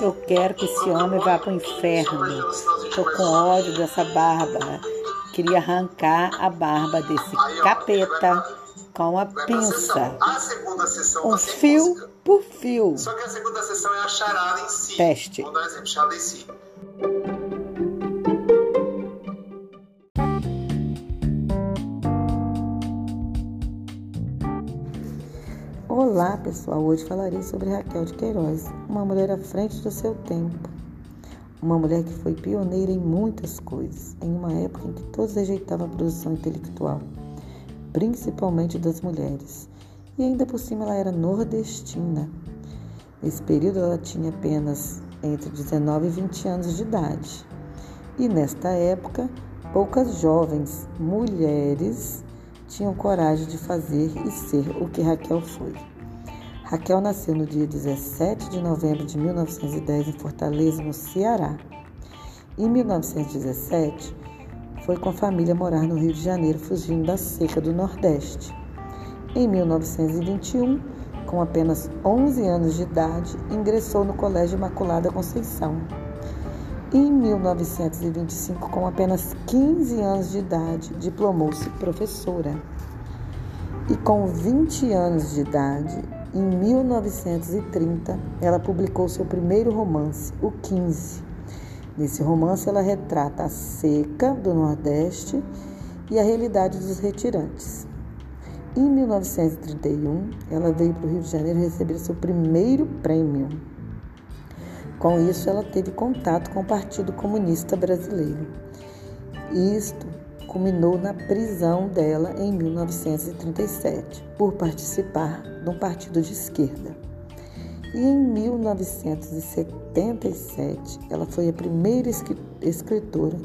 Eu quero que esse homem vá para o inferno. Tô com ódio dessa Bárbara. Queria arrancar a barba desse capeta com a pinça. Um fio por fio. Só que a segunda sessão é a charada em si. Teste. Vamos dar um exemplo, charada em si. Olá pessoal, hoje falarei sobre Raquel de Queiroz, uma mulher à frente do seu tempo. Uma mulher que foi pioneira em muitas coisas, em uma época em que todos rejeitavam a produção intelectual, principalmente das mulheres. E ainda por cima ela era nordestina. Nesse período ela tinha apenas entre 19 e 20 anos de idade. E nesta época, poucas jovens mulheres tinham coragem de fazer e ser o que Raquel foi. Raquel nasceu no dia 17 de novembro de 1910 em Fortaleza, no Ceará. Em 1917, foi com a família morar no Rio de Janeiro, fugindo da seca do Nordeste. Em 1921, com apenas 11 anos de idade, ingressou no Colégio Imaculada Conceição. Em 1925, com apenas 15 anos de idade, diplomou-se professora. E com 20 anos de idade, em 1930, ela publicou seu primeiro romance, O 15. Nesse romance, ela retrata a seca do Nordeste e a realidade dos retirantes. Em 1931, ela veio para o Rio de Janeiro receber seu primeiro prêmio com isso, ela teve contato com o Partido Comunista Brasileiro. Isto culminou na prisão dela em 1937, por participar de um partido de esquerda. E em 1977, ela foi a primeira escritora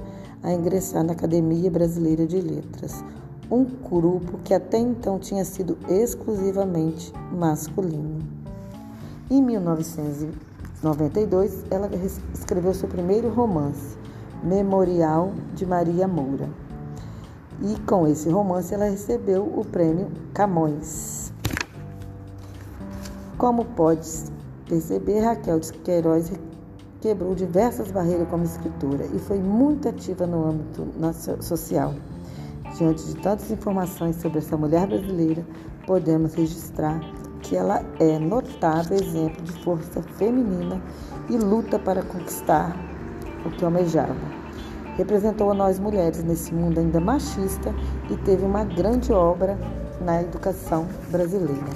a ingressar na Academia Brasileira de Letras, um grupo que até então tinha sido exclusivamente masculino. Em 1900 92, ela escreveu seu primeiro romance, Memorial de Maria Moura. E com esse romance ela recebeu o prêmio Camões. Como pode perceber, Raquel de Queiroz quebrou diversas barreiras como escritora e foi muito ativa no âmbito social. Diante de tantas informações sobre essa mulher brasileira, podemos registrar que ela é notável exemplo de força feminina e luta para conquistar o que almejava. Representou a nós mulheres nesse mundo ainda machista e teve uma grande obra na educação brasileira.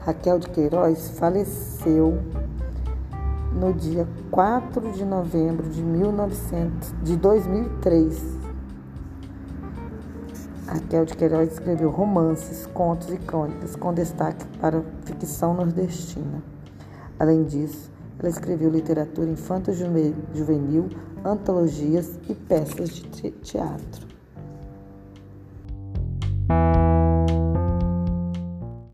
Raquel de Queiroz faleceu no dia 4 de novembro de, 1900, de 2003 Raquel de Queiroz escreveu romances, contos e crônicas, com destaque para ficção nordestina. Além disso, ela escreveu literatura infanto-juvenil, antologias e peças de teatro.